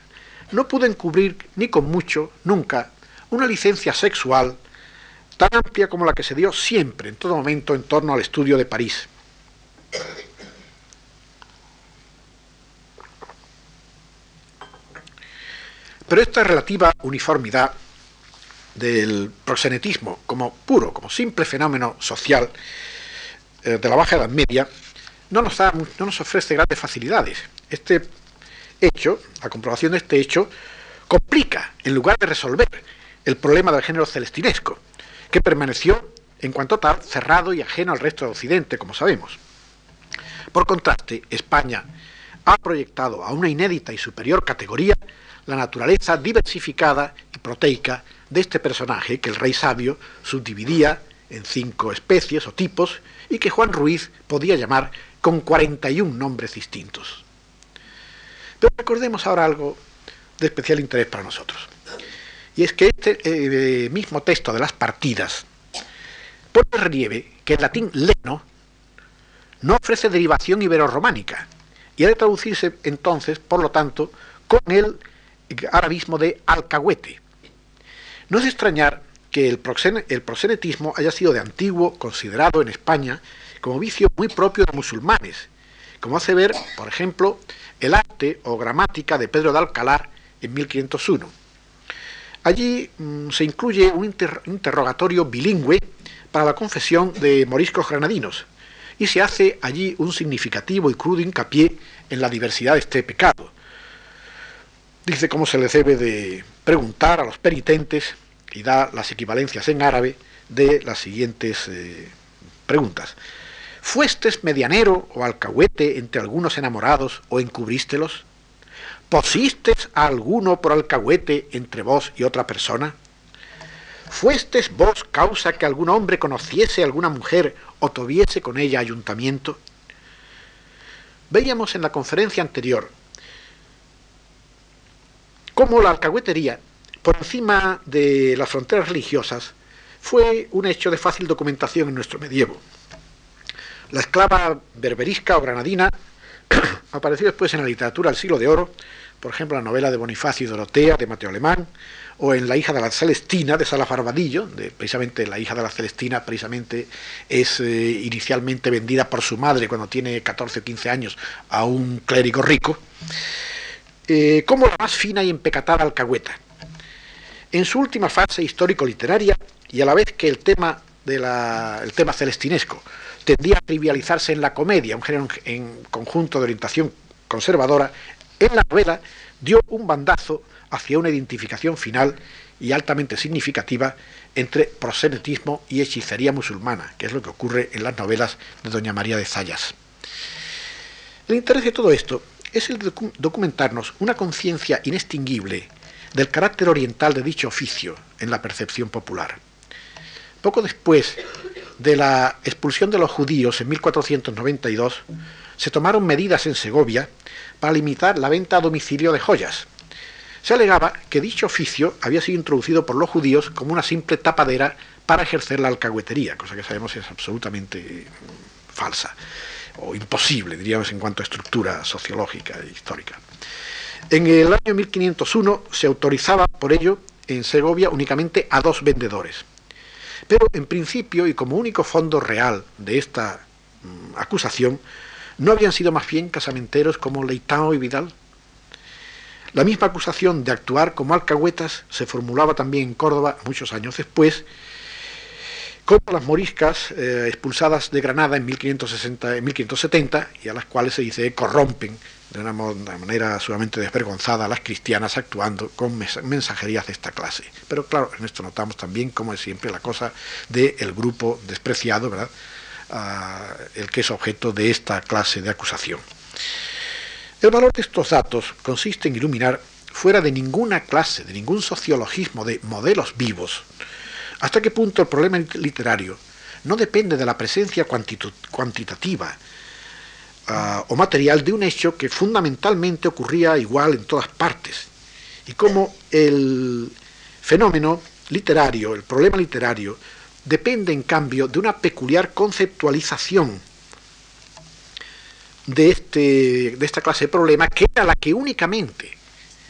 no pudo encubrir ni con mucho, nunca, una licencia sexual tan amplia como la que se dio siempre, en todo momento, en torno al estudio de París. Pero esta relativa uniformidad del proxenetismo como puro, como simple fenómeno social, eh, de la Baja Edad Media no nos, da, no nos ofrece grandes facilidades. Este hecho, la comprobación de este hecho, complica, en lugar de resolver, el problema del género celestinesco, que permaneció, en cuanto tal, cerrado y ajeno al resto de Occidente, como sabemos. Por contraste, España ha proyectado a una inédita y superior categoría la naturaleza diversificada y proteica de este personaje que el rey sabio subdividía en cinco especies o tipos y que Juan Ruiz podía llamar con 41 nombres distintos. Pero recordemos ahora algo de especial interés para nosotros. Y es que este eh, mismo texto de las partidas pone relieve que el latín leno no ofrece derivación ibero-románica y ha de traducirse entonces, por lo tanto, con el arabismo de alcahuete. No es extrañar que el, proxenetismo haya sido de antiguo considerado en España como vicio muy propio de musulmanes, como hace ver, por ejemplo, el arte o gramática de Pedro de Alcalar en 1501. Allí mm, se incluye un interrogatorio bilingüe para la confesión de moriscos granadinos, y se hace allí un significativo y crudo hincapié en la diversidad de este pecado. Dice cómo se le debe de preguntar a los penitentes y da las equivalencias en árabe de las siguientes eh, preguntas. ¿Fuestes medianero o alcahuete entre algunos enamorados o encubrístelos? ¿Posistes a alguno por alcahuete entre vos y otra persona? ¿Fuestes vos causa que algún hombre conociese a alguna mujer o tuviese con ella ayuntamiento? Veíamos en la conferencia anterior cómo la alcahuetería, por encima de las fronteras religiosas, fue un hecho de fácil documentación en nuestro medievo. La esclava berberisca o granadina apareció después en la literatura del siglo de oro, por ejemplo la novela de Bonifacio y Dorotea de Mateo Alemán, o en La hija de la Celestina de Salas Barbadillo, precisamente la hija de la Celestina precisamente es eh, inicialmente vendida por su madre cuando tiene 14 o 15 años a un clérigo rico, eh, como la más fina y empecatada alcahueta. En su última fase histórico-literaria, y a la vez que el tema, de el tema celestinesco tendía a trivializarse en la comedia, un género en conjunto de orientación conservadora, en la novela dio un bandazo hacia una identificación final y altamente significativa entre prosenetismo y hechicería musulmana, que es lo que ocurre en las novelas de Doña María de Zayas. El interés de todo esto es el de documentarnos una conciencia inextinguible del carácter oriental de dicho oficio en la percepción popular. Poco después de la expulsión de los judíos en 1492, se tomaron medidas en Segovia para limitar la venta a domicilio de joyas, se alegaba que dicho oficio había sido introducido por los judíos como una simple tapadera para ejercer la alcahuetería, cosa que sabemos es absolutamente falsa o imposible, diríamos, en cuanto a estructura sociológica e histórica. En el año 1501 se autorizaba por ello en Segovia únicamente a dos vendedores. Pero en principio y como único fondo real de esta mm, acusación, no habían sido más bien casamenteros como Leitao y Vidal, la misma acusación de actuar como alcahuetas se formulaba también en Córdoba muchos años después contra las moriscas eh, expulsadas de Granada en, 1560, en 1570 y a las cuales se dice corrompen de una, manera sumamente desvergonzada a las cristianas actuando con mensajerías de esta clase. Pero claro, en esto notamos también, como es siempre, la cosa del grupo despreciado, ¿verdad? El que es objeto de esta clase de acusación. El valor de estos datos consiste en iluminar, fuera de ninguna clase, de ningún sociologismo de modelos vivos, hasta qué punto el problema literario no depende de la presencia cuantitativa ah, o material de un hecho que fundamentalmente ocurría igual en todas partes, y cómo el fenómeno literario, el problema literario, depende en cambio de una peculiar conceptualización de, este, de esta clase de problema, que era la que únicamente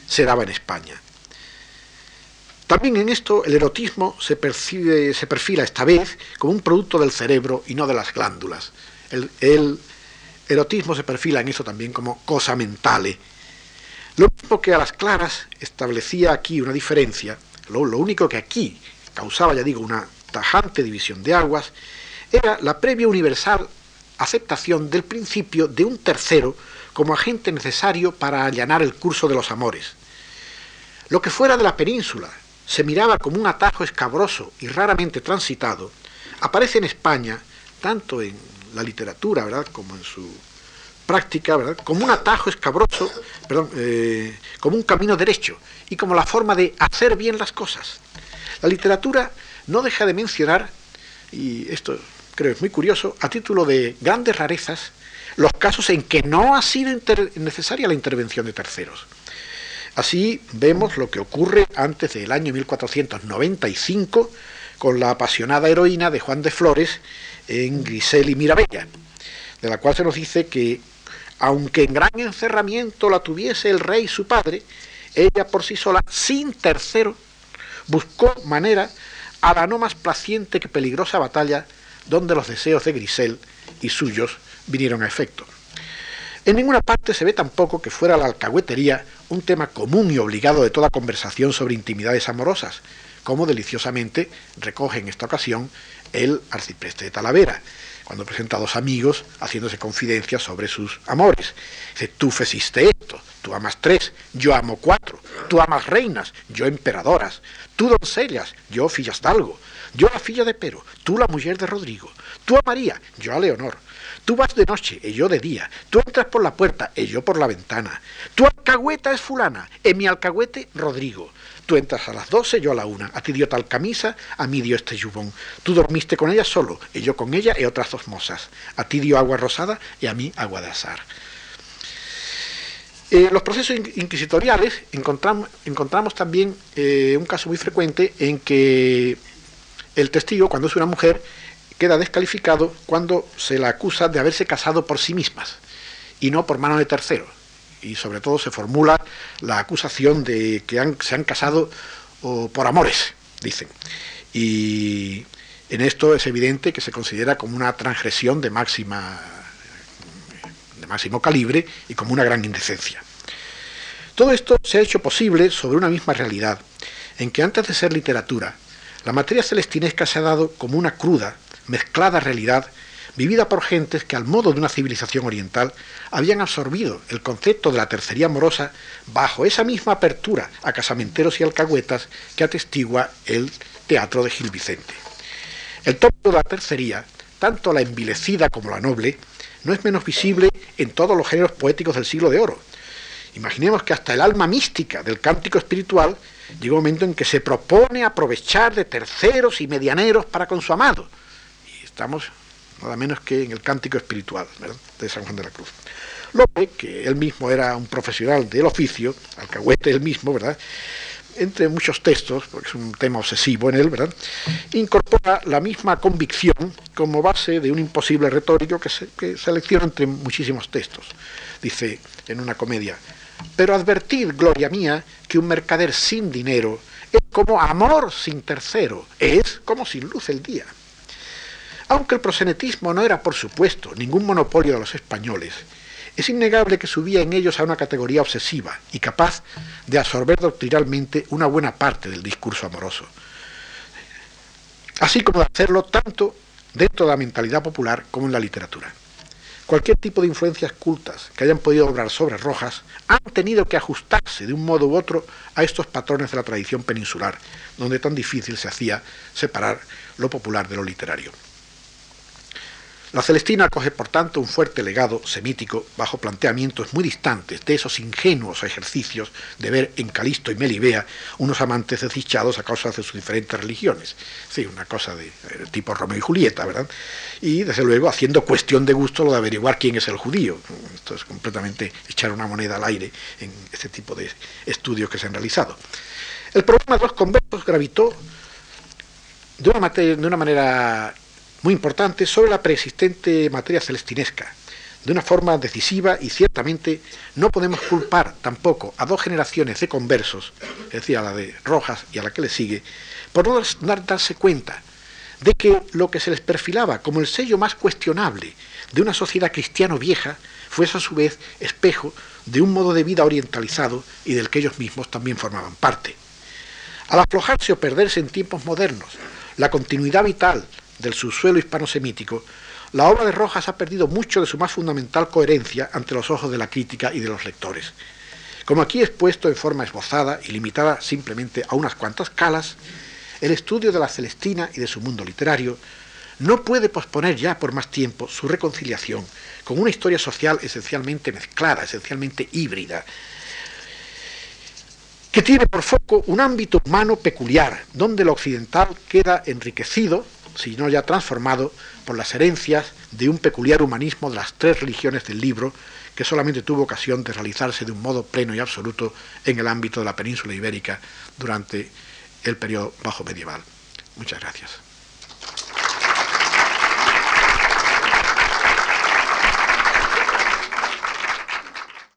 se daba en España. También en esto el erotismo se, percibe, se perfila esta vez como un producto del cerebro y no de las glándulas. El, erotismo se perfila en eso también como cosa mentale. Lo mismo que a las claras establecía aquí una diferencia, lo único que aquí causaba, ya digo, una tajante división de aguas, era la previa universal aceptación del principio de un tercero como agente necesario para allanar el curso de los amores. Lo que fuera de la península se miraba como un atajo escabroso y raramente transitado, aparece en España, tanto en la literatura, ¿verdad?, como en su práctica, ¿verdad?, como un atajo escabroso, perdón, eh, como un camino derecho y como la forma de hacer bien las cosas. La literatura no deja de mencionar, y esto creo es muy curioso, a título de grandes rarezas, los casos en que no ha sido necesaria la intervención de terceros. Así vemos lo que ocurre antes del año 1495 con la apasionada heroína de Juan de Flores en Grisel y Mirabella, de la cual se nos dice que, aunque en gran encerramiento la tuviese el rey su padre, ella por sí sola, sin tercero, buscó manera a la no más placiente que peligrosa batalla donde los deseos de Grisel y suyos vinieron a efecto. En ninguna parte se ve tampoco que fuera la alcahuetería un tema común y obligado de toda conversación sobre intimidades amorosas, como deliciosamente recoge en esta ocasión el arcipreste de Talavera, cuando presenta a dos amigos haciéndose confidencias sobre sus amores. Dice, tú esto, tú amas tres, yo amo cuatro, tú amas reinas, yo emperadoras, tú doncellas, yo fillas d'algo, yo la filla de Pero, tú la mujer de Rodrigo, tú a María, yo a Leonor, Tú vas de noche y yo de día. Tú entras por la puerta y yo por la ventana. Tu alcahueta es fulana, en mi alcahuete Rodrigo. Tú entras a las doce, yo a la una. A ti dio tal camisa, a mí dio este yubón. Tú dormiste con ella solo, y yo con ella y otras dos mozas. A ti dio agua rosada y a mí agua de azar. En los procesos inquisitoriales encontramos, también eh, un caso muy frecuente en que el testigo, cuando es una mujer, queda descalificado cuando se la acusa de haberse casado por sí mismas y no por mano de terceros. Y sobre todo se formula la acusación de que se han casado por amores, dicen. Y en esto es evidente que se considera como una transgresión de máxima máximo calibre y como una gran indecencia. Todo esto se ha hecho posible sobre una misma realidad, en que antes de ser literatura, la materia celestinesca se ha dado como una cruda, mezclada realidad vivida por gentes que al modo de una civilización oriental habían absorbido el concepto de la tercería amorosa bajo esa misma apertura a casamenteros y alcahuetas que atestigua el teatro de Gil Vicente. El tópico de la tercería, tanto la envilecida como la noble, no es menos visible en todos los géneros poéticos del siglo de oro. Imaginemos que hasta el alma mística del cántico espiritual llega un momento en que se propone aprovechar de terceros y medianeros para con su amado, Estamos nada menos que en el cántico espiritual de San Juan de la Cruz. Lope, que él mismo era un profesional del oficio, alcahuete él mismo, ¿verdad? Entre muchos textos, porque es un tema obsesivo en él, incorpora la misma convicción como base de un imposible retórico que, se, selecciona entre muchísimos textos. Dice en una comedia, pero advertid, gloria mía, que un mercader sin dinero es como amor sin tercero, es como sin luz el día. Aunque el prosenetismo no era, por supuesto, ningún monopolio de los españoles, es innegable que subía en ellos a una categoría obsesiva y capaz de absorber doctrinalmente una buena parte del discurso amoroso, así como de hacerlo tanto dentro de la mentalidad popular como en la literatura. Cualquier tipo de influencias cultas que hayan podido obrar sobre Rojas han tenido que ajustarse de un modo u otro a estos patrones de la tradición peninsular, donde tan difícil se hacía separar lo popular de lo literario. La Celestina acoge, por tanto, un fuerte legado semítico bajo planteamientos muy distantes de esos ingenuos ejercicios de ver en Calisto y Melibea unos amantes desdichados a causa de sus diferentes religiones. Sí, una cosa de, eh, tipo Romeo y Julieta, ¿verdad? Y, desde luego, haciendo cuestión de gusto lo de averiguar quién es el judío. Esto es completamente echar una moneda al aire en este tipo de estudios que se han realizado. El problema de los conversos gravitó de una manera muy importante sobre la preexistente materia celestinesca, de una forma decisiva y ciertamente no podemos culpar tampoco a dos generaciones de conversos, es decir, a la de Rojas y a la que le sigue, por no darse cuenta de que lo que se les perfilaba como el sello más cuestionable de una sociedad cristiano vieja fuese a su vez espejo de un modo de vida orientalizado y del que ellos mismos también formaban parte. Al aflojarse o perderse en tiempos modernos la continuidad vital del subsuelo hispano-semítico, la obra de Rojas ha perdido mucho de su más fundamental coherencia ante los ojos de la crítica y de los lectores. Como aquí expuesto en forma esbozada y limitada simplemente a unas cuantas calas, el estudio de la Celestina y de su mundo literario no puede posponer ya por más tiempo su reconciliación con una historia social esencialmente mezclada, esencialmente híbrida, que tiene por foco un ámbito humano peculiar, donde lo occidental queda enriquecido, si no ya transformado, por las herencias de un peculiar humanismo de las tres religiones del libro, que solamente tuvo ocasión de realizarse de un modo pleno y absoluto en el ámbito de la península ibérica durante el periodo bajo medieval. Muchas gracias.